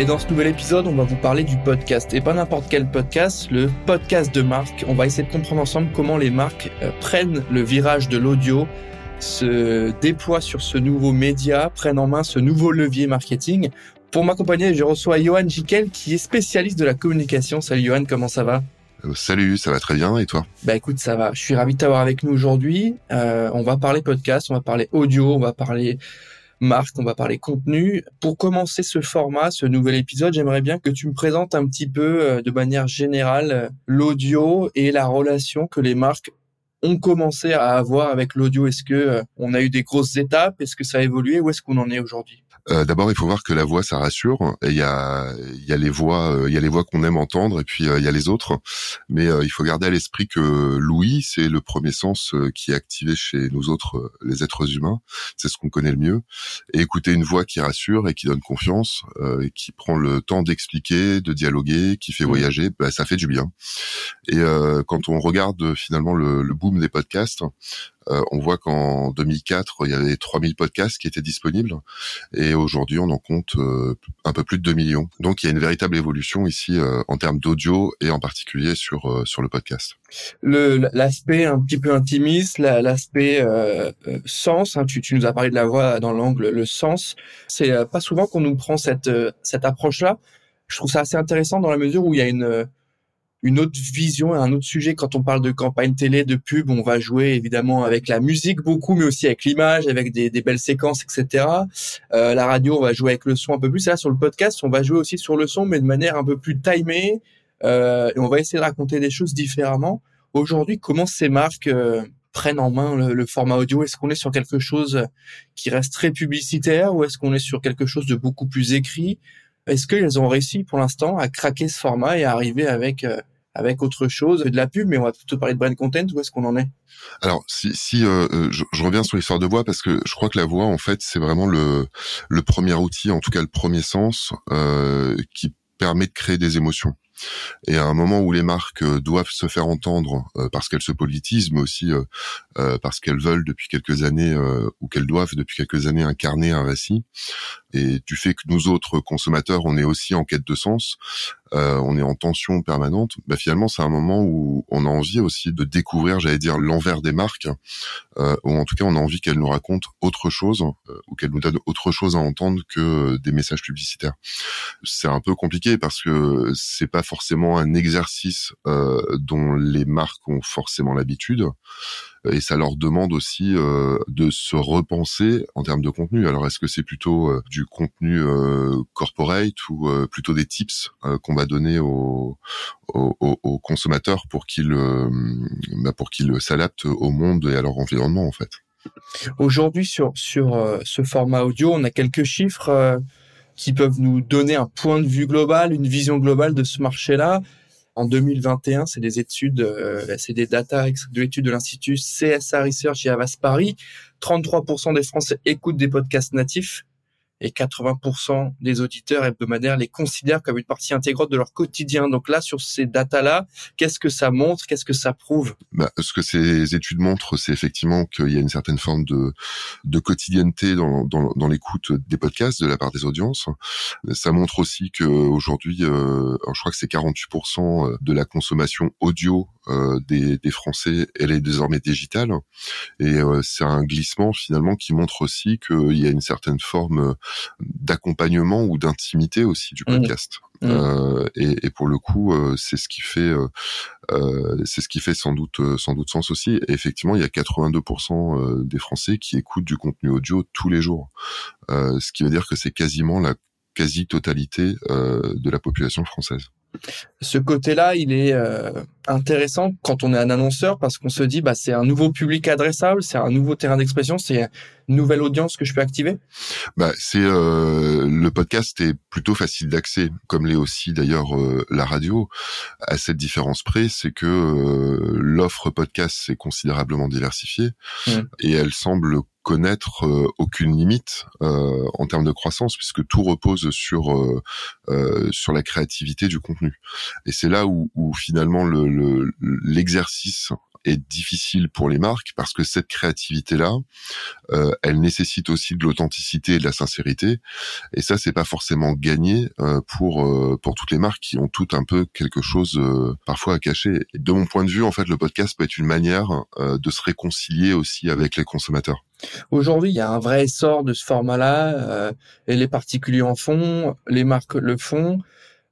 Et dans ce nouvel épisode, on va vous parler du podcast. Et pas n'importe quel podcast, le podcast de marque. On va essayer de comprendre ensemble comment les marques euh, prennent le virage de l'audio, se déploient sur ce nouveau média, prennent en main ce nouveau levier marketing. Pour m'accompagner, je reçois Johan Jikel qui est spécialiste de la communication. Salut Johan, comment ça va? Euh, Salut, ça va très bien et toi? Bah écoute, ça va. Je suis ravi de t'avoir avec nous aujourd'hui. Euh, on va parler podcast, on va parler audio, on va parler Marc, on va parler contenu. Pour commencer ce format, ce nouvel épisode, j'aimerais bien que tu me présentes un petit peu euh, de manière générale euh, l'audio et la relation que les marques ont commencé à avoir avec l'audio. Est-ce que euh, on a eu des grosses étapes? Est-ce que ça a évolué? Où est-ce qu'on en est aujourd'hui? Euh, D'abord, il faut voir que la voix, ça rassure. il y a, y a les voix, euh, il y a les voix qu'on aime entendre, et puis euh, il y a les autres. Mais il faut garder à l'esprit que l'ouïe, c'est le premier sens qui est activé chez nous autres, les êtres humains. C'est ce qu'on connaît le mieux. Et écouter une voix qui rassure et qui donne confiance, et qui prend le temps d'expliquer, de dialoguer, qui fait mmh. voyager, bah, ça fait du bien. Et quand on regarde finalement le, le boom des podcasts, euh, on voit qu'en 2004, il y avait 3000 podcasts qui étaient disponibles et aujourd'hui, on en compte euh, un peu plus de 2 millions. Donc, il y a une véritable évolution ici euh, en termes d'audio et en particulier sur sur le podcast. L'aspect un petit peu intimiste, l'aspect sens, hein, tu, tu, nous as parlé de la voix dans l'angle, le sens, c'est pas souvent qu'on nous prend cette, cette approche-là. Je trouve ça assez intéressant dans la mesure où il y a une une autre vision, un autre sujet. Quand on parle de campagne télé, de pub, on va jouer évidemment avec la musique beaucoup, mais aussi avec l'image, avec des, belles séquences, etc. Euh, la radio, on va jouer avec le son un peu plus. Et là, sur le podcast, on va jouer aussi sur le son, mais de manière un peu plus timée. Euh, et on va essayer de raconter des choses différemment. Aujourd'hui, comment ces marques euh, prennent en main le, le format audio? Est-ce qu'on est sur quelque chose qui reste très publicitaire ou est-ce qu'on est sur quelque chose de beaucoup plus écrit? Est-ce qu'elles ont réussi pour l'instant à craquer ce format et à arriver avec euh, avec autre chose, de la pub, mais on va plutôt parler de brand content. Où est-ce qu'on en est? Alors, si, euh, euh, je, reviens sur l'histoire de voix parce que je crois que la voix, en fait, c'est vraiment le le premier outil, en tout cas le premier sens, qui permet de créer des émotions. Et à un moment où les marques doivent se faire entendre parce qu'elles se politisent, mais aussi parce qu'elles veulent depuis quelques années ou qu'elles doivent depuis quelques années incarner un récit, et du fait que nous autres consommateurs, on est aussi en quête de sens, euh, on est en tension permanente, bah finalement c'est un moment où on a envie aussi de découvrir, j'allais dire, l'envers des marques, euh, ou en tout cas on a envie qu'elles nous racontent autre chose, euh, ou qu'elles nous donnent autre chose à entendre que des messages publicitaires. C'est un peu compliqué parce que c'est pas forcément un exercice euh, dont les marques ont forcément l'habitude et ça leur demande aussi euh, de se repenser en termes de contenu. Alors est-ce que c'est plutôt euh, du contenu euh, corporate ou plutôt des tips qu'on va donner aux, consommateurs pour qu'ils bah pour s'adaptent au monde et à leur environnement en fait? Aujourd'hui sur sur ce format audio, on a quelques chiffres qui peuvent nous donner un point de vue global, une vision globale de ce marché-là. En 2021, c'est des études, euh, c'est des data de l'étude de l'institut CSA Research et Avas Paris. 33% des Français écoutent des podcasts natifs et 80% des auditeurs hebdomadaires les considèrent comme une partie intégrante de leur quotidien. Donc là, sur ces datas-là, qu'est-ce que ça montre? Qu'est-ce que ça prouve? Bah, Ce que ces études montrent, c'est effectivement qu'il y a une certaine forme de, de quotidienneté dans, dans, dans l'écoute des podcasts de la part des audiences. Ça montre aussi qu'aujourd'hui, euh, je crois que c'est 48% de la consommation audio des, des, Français, elle est désormais digitale. Et euh, c'est un glissement finalement qui montre aussi qu'il y a une certaine forme d'accompagnement ou d'intimité aussi du mmh. podcast. Mmh. Euh, et, et, pour le coup, euh, c'est ce qui fait, euh, c'est ce qui fait sans doute, sans doute sens aussi. Et effectivement, il y a 82% des Français qui écoutent du contenu audio tous les jours, ce qui veut dire que c'est quasiment la quasi-totalité de la population française. Ce côté-là, il est euh, intéressant quand on est un annonceur parce qu'on se dit, bah, c'est un nouveau public adressable, c'est un nouveau terrain d'expression, c'est une nouvelle audience que je peux activer. Bah, c'est euh, le podcast est plutôt facile d'accès, comme l'est aussi d'ailleurs euh, la radio. À cette différence près, c'est que l'offre podcast s'est considérablement diversifiée mmh. et elle semble connaître euh, aucune limite euh, en termes de croissance puisque tout repose sur euh, sur la créativité du contenu. Et c'est là où, où finalement le l'exercice est difficile pour les marques parce que cette créativité-là, euh, elle nécessite aussi de l'authenticité et de la sincérité. Et ça, c'est pas forcément gagné euh, pour euh, pour toutes les marques qui ont tout un peu quelque chose euh, parfois à cacher. De mon point de vue, en fait, le podcast peut être une manière euh, de se réconcilier aussi avec les consommateurs. Aujourd'hui, il y a un vrai essor de ce format-là, et les particuliers en font, les marques le font.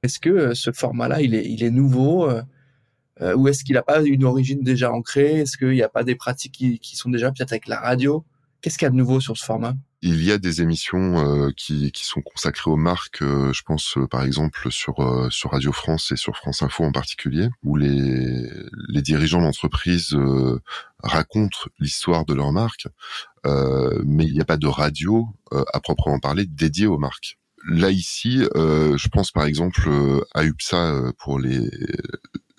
Est-ce que ce format-là, il est, il est nouveau euh, ou est-ce qu'il n'a pas une origine déjà ancrée? Est-ce qu'il n'y a pas des pratiques qui, qui sont déjà peut-être avec la radio? Qu'est-ce qu'il y a de nouveau sur ce format? Il y a des émissions euh, qui, qui, sont consacrées aux marques, euh, je pense euh, par exemple sur sur Radio France et sur France Info en particulier, où les les dirigeants d'entreprise racontent l'histoire de leur marque, mais il n'y a pas de radio à proprement parler dédiée aux marques. Là ici, je pense par exemple à UPSA pour les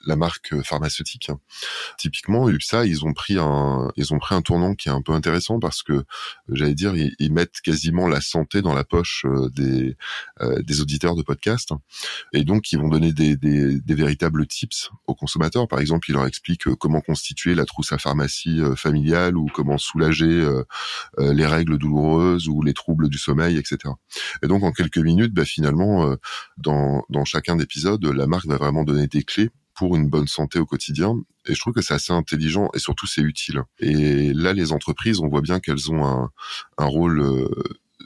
la marque pharmaceutique. Typiquement, UPSA, ils ont pris un, ils ont pris un tournant qui est un peu intéressant parce que, j'allais dire, ils, mettent quasiment la santé dans la poche euh, des, euh, des auditeurs de podcast. Et donc, ils vont donner des, des, des, véritables tips aux consommateurs. Par exemple, ils leur expliquent euh, comment constituer la trousse à pharmacie familiale ou comment soulager les règles douloureuses ou les troubles du sommeil, etc. Et donc, en quelques minutes, bah, finalement, dans, dans chacun d'épisodes, la marque va vraiment donner des clés pour une bonne santé au quotidien. Et je trouve que c'est assez intelligent et surtout c'est utile. Et là, les entreprises, on voit bien qu'elles ont un, rôle euh,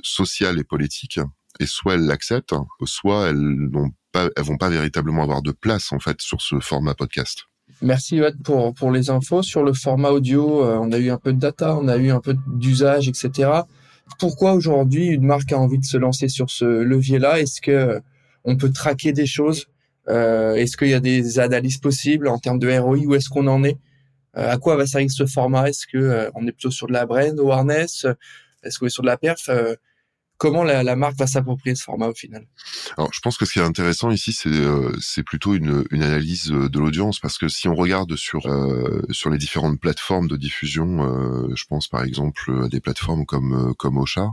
social et politique. Et soit elles l'acceptent, soit elles n'ont pas, elles vont pas véritablement avoir de place en fait sur ce format podcast. Merci pour pour les infos sur le format audio. Euh, on a eu un peu de data, on a eu un peu d'usage, etc. Pourquoi aujourd'hui une marque a envie de se lancer sur ce levier-là? Est-ce que on peut traquer des choses? euh, est-ce qu'il y a des analyses possibles en termes de ROI Où est-ce qu'on en est? Euh, À quoi va servir ce format? Est-ce que euh, on est plutôt sur de la brand, awareness? Est-ce qu'on est sur de la perf? Comment la, la, marque va s'approprier ce format au final? Alors, je pense que ce qui est intéressant ici, c'est c'est plutôt une, une, analyse de l'audience. Parce que si on regarde sur euh, sur les différentes plateformes de diffusion, euh, je pense par exemple à des plateformes comme comme Ocha,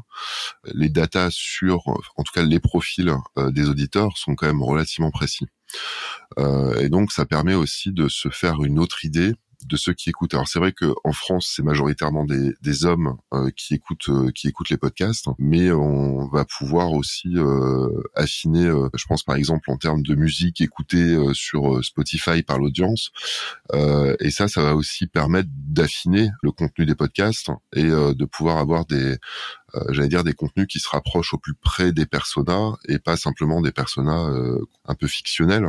les datas sur, en tout cas les profils des auditeurs sont quand même relativement précis. Euh, et donc ça permet aussi de se faire une autre idée de ceux qui écoutent. Alors c'est vrai que en France, c'est majoritairement des, des hommes euh, qui écoutent euh, qui écoutent les podcasts, mais on va pouvoir aussi euh, affiner. je pense par exemple en termes de musique écoutée sur Spotify par l'audience, et ça, ça va aussi permettre d'affiner le contenu des podcasts et de pouvoir avoir des j'allais dire des contenus qui se rapprochent au plus près des personas et pas simplement des personas un peu fictionnels.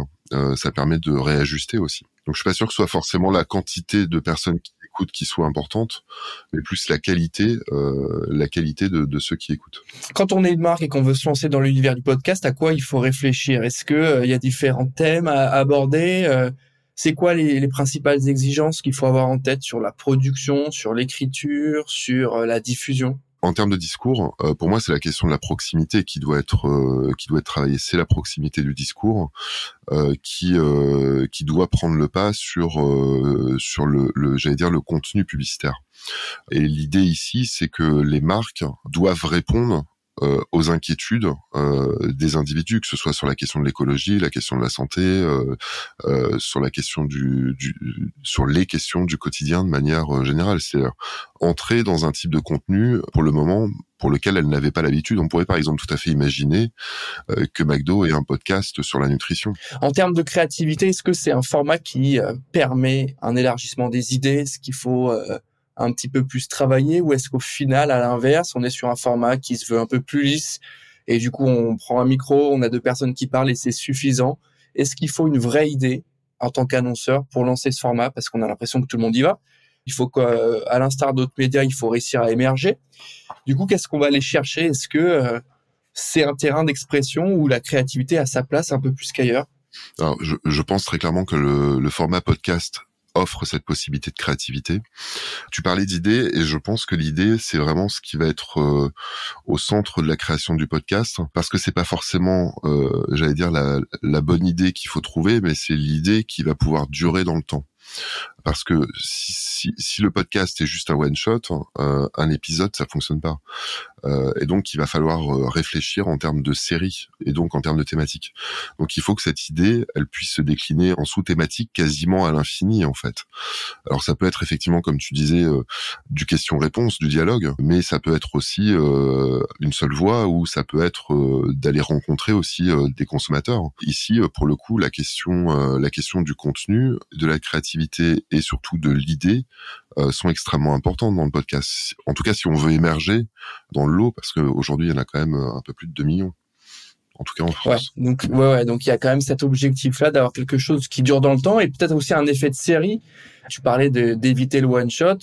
ça permet de réajuster aussi. Donc je suis pas sûr que ce soit forcément la quantité de personnes qui écoutent qui soit importante, mais plus la qualité, euh, la qualité de, de, ceux qui écoutent. Quand on est une marque et qu'on veut se lancer dans l'univers du podcast, à quoi il faut réfléchir? Est-ce que euh, il y a différents thèmes à, aborder? Euh, C'est quoi les, les, principales exigences qu'il faut avoir en tête sur la production, sur l'écriture, sur euh, la diffusion? En termes de discours, euh, pour moi, c'est la question de la proximité qui doit être euh, qui doit être travaillée. C'est la proximité du discours euh, qui qui doit prendre le pas sur sur le, le j'allais dire le contenu publicitaire. Et l'idée ici, c'est que les marques doivent répondre euh, aux inquiétudes euh, des individus, que ce soit sur la question de l'écologie, la question de la santé, euh, euh sur la question du, du, sur les questions du quotidien de manière euh, générale. C'est-à-dire entrer dans un type de contenu pour le moment pour lequel elle n'avait pas l'habitude. On pourrait par exemple tout à fait imaginer que McDo ait un podcast sur la nutrition. En termes de créativité, est-ce que c'est un format qui permet un élargissement des idées, ce qu'il faut un petit peu plus travaillé ou est-ce qu'au final, à l'inverse, on est sur un format qui se veut un peu plus lisse et du coup, on prend un micro, on a deux personnes qui parlent et c'est suffisant. Est-ce qu'il faut une vraie idée en tant qu'annonceur pour lancer ce format? Parce qu'on a l'impression que tout le monde y va Il faut qu'à l'instar d'autres médias, il faut réussir à émerger. Du coup, qu'est-ce qu'on va aller chercher? Est-ce que euh, c'est un terrain d'expression où la créativité a sa place un peu plus qu'ailleurs? Je, je, pense très clairement que le format podcast offre cette possibilité de créativité. Tu parlais d'idées et je pense que l'idée c'est vraiment ce qui va être euh, au centre de la création du podcast parce que c'est pas forcément euh, j'allais dire la, la bonne idée qu'il faut trouver mais c'est l'idée qui va pouvoir durer dans le temps. Parce que si, si, si le podcast est juste un one shot, euh, un épisode ça fonctionne pas. Euh, et donc il va falloir euh, réfléchir en termes de série et donc en termes de thématique. Donc il faut que cette idée, elle puisse se décliner en sous-thématiques quasiment à l'infini en fait. Alors ça peut être effectivement comme tu disais euh, du question-réponse, du dialogue, mais ça peut être aussi euh, une seule voix ou ça peut être d'aller rencontrer aussi des consommateurs. Ici pour le coup la question la question du contenu, de la créativité et surtout de l'idée sont extrêmement importantes dans le podcast. En tout cas si on veut émerger dans l'eau parce qu'aujourd'hui, il y en a quand même euh, un peu plus de 2 millions. En tout cas en France. Ouais, donc, ouais, ouais, donc il y a quand même cet objectif-là d'avoir quelque chose qui dure dans le temps et peut-être aussi un effet de série. Tu parlais d'éviter le one-shot.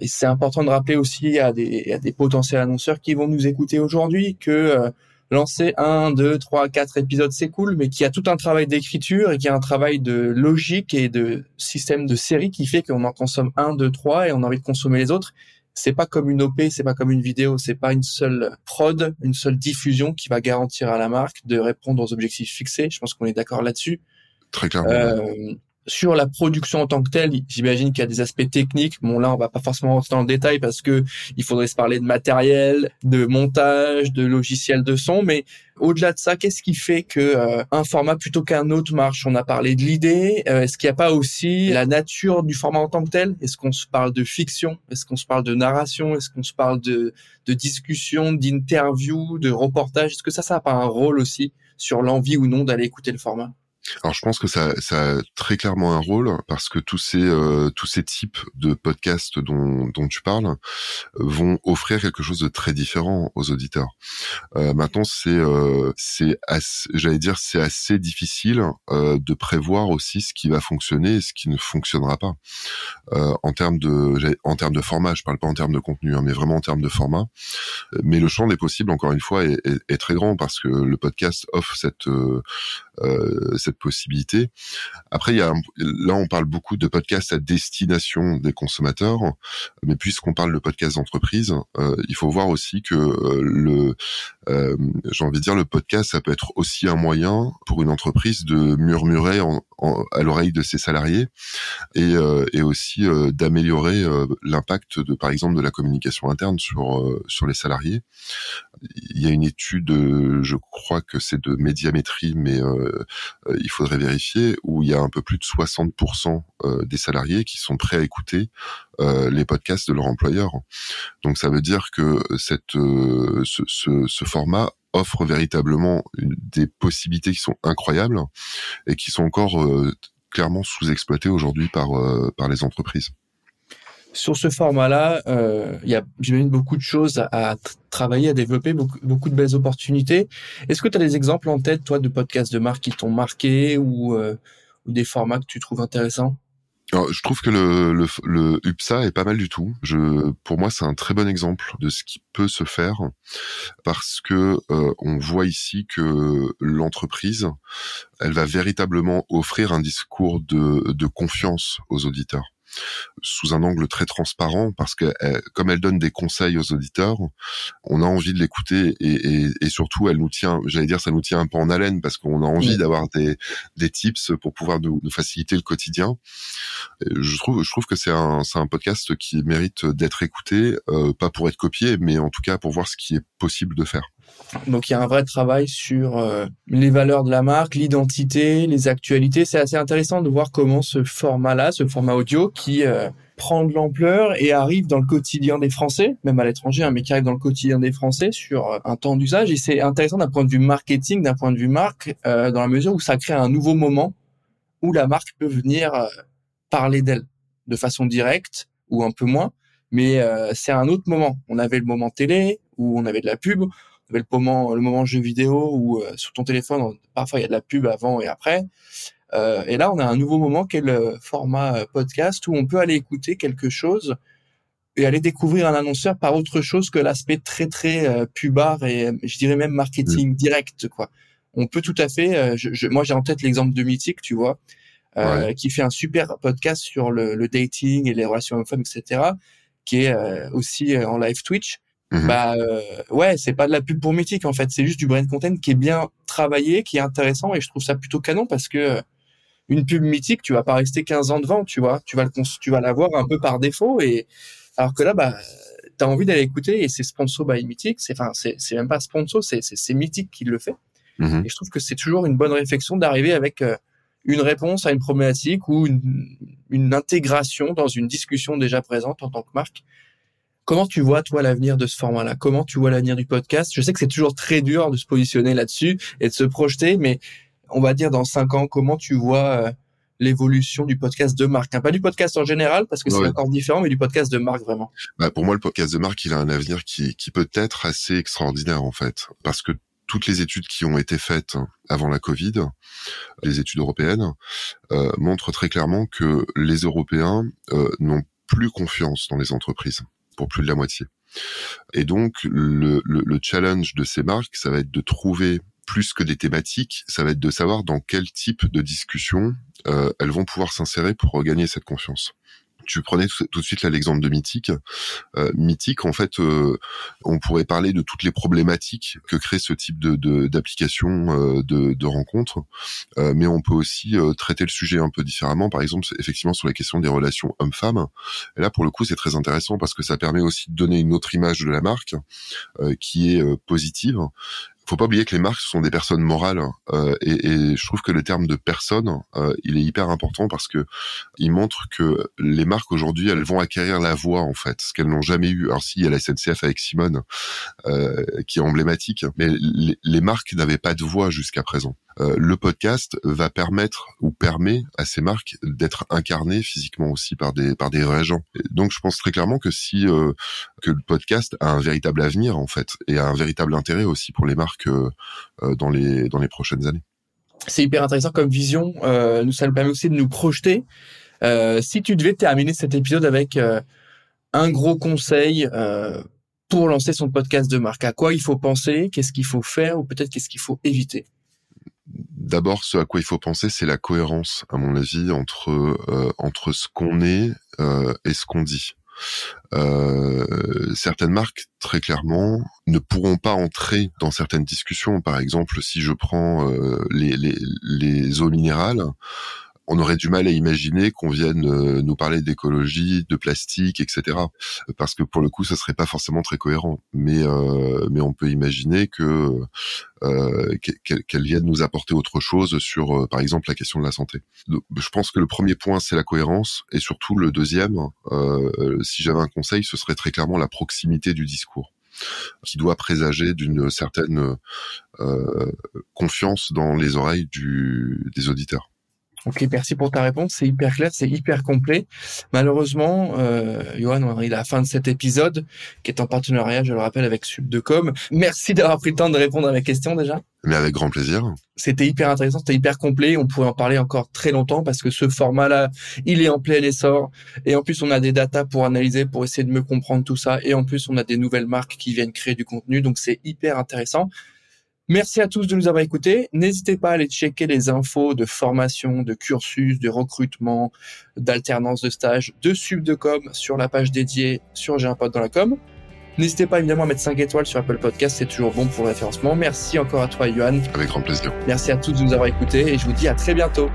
Et c'est important de rappeler aussi à des, à des potentiels annonceurs qui vont nous écouter aujourd'hui que euh, lancer un, deux, trois, quatre épisodes, c'est cool, mais qu'il y a tout un travail d'écriture et qu'il y a un travail de logique et de système de série qui fait qu'on en consomme un, deux, trois et on a envie de consommer les autres c'est pas comme une OP, c'est pas comme une vidéo, c'est pas une seule prod, une seule diffusion qui va garantir à la marque de répondre aux objectifs fixés. Je pense qu'on est d'accord là-dessus. Très clairement. Euh, sur la production en tant que telle, j'imagine qu'il y a des aspects techniques. Bon là, on va pas forcément rentrer dans le détail parce que il faudrait se parler de matériel, de montage, de logiciel de son, mais au-delà de ça, qu'est-ce qui fait que euh, un format plutôt qu'un autre marche? On a parlé de l'idée. Euh, est-ce qu'il n'y a pas aussi la nature du format en tant que tel? Est-ce qu'on se parle de fiction? Est-ce qu'on se parle de narration? Est-ce qu'on se parle de, de discussion, d'interview, de reportage? Est-ce que ça, ça n'a pas un rôle aussi sur l'envie ou non d'aller écouter le format? Alors je pense que ça, ça a très clairement un rôle parce que tous ces euh, tous ces types de podcasts dont, dont tu parles vont offrir quelque chose de très différent aux auditeurs. Euh, maintenant c'est euh, c'est j'allais dire c'est assez difficile euh, de prévoir aussi ce qui va fonctionner et ce qui ne fonctionnera pas euh, en termes de en termes de format. Je parle pas en termes de contenu, hein, mais vraiment en termes de format. Mais le champ des possibles encore une fois est, est, très grand parce que le podcast offre cette euh, cette possibilité. Après, il y a là, on parle beaucoup de podcasts à destination des consommateurs, mais puisqu'on parle de podcasts d'entreprise, euh, il faut voir aussi que euh, le, j'ai envie de dire, le podcast, ça peut être aussi un moyen pour une entreprise de murmurer en, à l'oreille de ses salariés et, et aussi d'améliorer l'impact de, par exemple, de la communication interne sur sur les salariés. Il y a une étude, je crois que c'est de médiamétrie, mais euh, il faudrait vérifier, où il y a un peu plus de 60% euh, des salariés qui sont prêts à écouter euh, les podcasts de leur employeur. Donc ça veut dire que cette, ce, ce, ce format offre véritablement des possibilités qui sont incroyables et qui sont encore clairement sous-exploitées aujourd'hui par, par les entreprises. Sur ce format-là, euh, il y a, j'imagine, beaucoup de choses à, travailler, à développer, beaucoup, beaucoup de belles opportunités. Est-ce que tu as des exemples en tête, toi, de podcasts de marque qui t'ont marqué ou, euh, ou des formats que tu trouves intéressants? Je trouve que le, le, le, UPSA est pas mal du tout. Pour moi, c'est un très bon exemple de ce qui peut se faire parce que euh, on voit ici que l'entreprise, elle va véritablement offrir un discours de confiance aux auditeurs sous un angle très transparent parce que comme elle donne des conseils aux auditeurs, on a envie de l'écouter et, et, et, surtout elle nous tient, j'allais dire ça nous tient un peu en haleine parce qu'on a envie d'avoir des, des tips pour pouvoir nous, nous faciliter le quotidien. je trouve je trouve que c'est un c'est un podcast qui mérite d'être écouté, euh, pas pour être copié, mais en tout cas pour voir ce qui est possible de faire. Donc il y a un vrai travail sur euh, les valeurs de la marque, l'identité, les actualités. C'est assez intéressant de voir comment ce format-là, ce format audio qui euh, prend de l'ampleur et arrive dans le quotidien des Français, même à l'étranger, hein, mais qui arrive dans le quotidien des Français sur euh, un temps d'usage. Et c'est intéressant d'un point de vue marketing, d'un point de vue marque, dans la mesure où ça crée un nouveau moment où la marque peut venir parler d'elle de façon directe ou un peu moins. Mais c'est un autre moment. On avait le moment télé où on avait de la pub le moment, le moment jeu vidéo où euh, sur ton téléphone, parfois il y a de la pub avant et après. Euh, et là, on a un nouveau moment qui est le format euh, podcast où on peut aller écouter quelque chose et aller découvrir un annonceur par autre chose que l'aspect très très pubard et je dirais même marketing mmh. direct quoi. on peut tout à fait. Euh, je, moi, j'ai en tête l'exemple de Mythique, tu vois, euh, qui fait un super podcast sur le, le dating et les relations hommes-femmes, etc., qui est euh, aussi euh, en live Twitch. Mhm. Bah ouais, c'est pas de la pub pour Mythique en fait, c'est juste du brand content qui est bien travaillé, qui est intéressant et je trouve ça plutôt canon parce que une pub mythique, tu vas pas rester 15 ans devant, tu vois, tu vas le tu vas l'avoir un peu par défaut et alors que là bah tu as envie d'aller écouter et c'est sponsor by Mythique, c'est enfin c'est c'est même pas sponsor, c'est c'est Mythique qui le fait. Mhm. Et je trouve que c'est toujours une bonne réflexion d'arriver avec euh, une réponse à une problématique ou une, une, intégration dans une discussion déjà présente en tant que marque. Comment tu vois, toi, l'avenir de ce format-là? Comment tu vois l'avenir du podcast? Je sais que c'est toujours très dur de se positionner là-dessus et de se projeter, mais on va dire dans cinq ans, comment tu vois euh, l'évolution du podcast de marque hein, Pas du podcast en général, parce que c'est encore différent, mais du podcast de marque vraiment. Bah, pour moi, le podcast de marque, il a un avenir qui, qui peut être assez extraordinaire, en fait, parce que toutes les études qui ont été faites avant la Covid, les études européennes, euh, montrent très clairement que les Européens euh, n'ont plus confiance dans les entreprises, pour plus de la moitié. Et donc, le, le, challenge de ces marques, ça va être de trouver plus que des thématiques, ça va être de savoir dans quel type de discussion euh, elles vont pouvoir s'insérer pour regagner cette confiance tu prenais tout, de suite l'exemple de Mythique. Euh, Mythique, en fait, euh, on pourrait parler de toutes les problématiques que crée ce type de d'application euh, de, de, rencontres, euh, mais on peut aussi traiter le sujet un peu différemment. Par exemple, effectivement sur la question des relations hommes-femmes. Et là, pour le coup, c'est très intéressant parce que ça permet aussi de donner une autre image de la marque qui est positive faut pas oublier que les marques sont des personnes morales euh, et, et, je trouve que le terme de personne euh, il est hyper important parce que il montre que les marques aujourd'hui elles vont acquérir la voix en fait ce qu'elles n'ont jamais eu. Alors si il y a la SNCF avec Simone euh, qui est emblématique mais les, les marques n'avaient pas de voix jusqu'à présent le podcast va permettre ou permet à ces marques d'être incarnées physiquement aussi par des par des gens. donc je pense très clairement que si euh, que le podcast a un véritable avenir en fait et a un véritable intérêt aussi pour les marques euh, dans les dans les prochaines années. C'est hyper intéressant comme vision. nous ça nous permet aussi de nous projeter. si tu devais terminer cet épisode avec un gros conseil pour lancer son podcast de marque, à quoi il faut penser, qu'est-ce qu'il faut faire ou peut-être qu'est-ce qu'il faut éviter? D'abord, ce à quoi il faut penser, c'est la cohérence, à mon avis, entre euh, entre ce qu'on est euh, et ce qu'on dit. Euh, certaines marques, très clairement, ne pourront pas entrer dans certaines discussions. Par exemple, si je prends les, les, les eaux minérales, on aurait du mal à imaginer qu'on vienne euh, nous parler d'écologie, de plastique, etc. Parce que pour le coup, ça serait pas forcément très cohérent. Mais euh, mais on peut imaginer que euh, qu'elle vienne nous apporter autre chose sur, par exemple, la question de la santé. je pense que le premier point, c'est la cohérence, et surtout le deuxième, si j'avais un conseil, ce serait très clairement la proximité du discours qui doit présager d'une certaine confiance dans les oreilles des auditeurs. Ok, merci pour ta réponse. C'est hyper clair, c'est hyper complet. Malheureusement, euh, Johan, on arrive à la fin de cet épisode, qui est en partenariat, je le rappelle, avec Subdecom. Merci d'avoir pris le temps de répondre à mes questions déjà. Mais avec grand plaisir. C'était hyper intéressant, c'était hyper complet. On pourrait en parler encore très longtemps parce que ce format-là, il est en plein essor. Et en plus, on a des datas pour analyser, pour essayer de mieux comprendre tout ça. Et en plus, on a des nouvelles marques qui viennent créer du contenu. Donc, c'est hyper intéressant. Merci à tous de nous avoir écoutés. N'hésitez pas à aller checker les infos de formation, de cursus, de recrutement, d'alternance de stage de Subdecom sur la page dédiée sur J'ai un pote dans la com. N'hésitez pas évidemment à mettre 5 étoiles sur Apple Podcast, c'est toujours bon pour le référencement. Merci encore à toi, Johan. Avec grand plaisir. Merci à tous de nous avoir écoutés et je vous dis à très bientôt.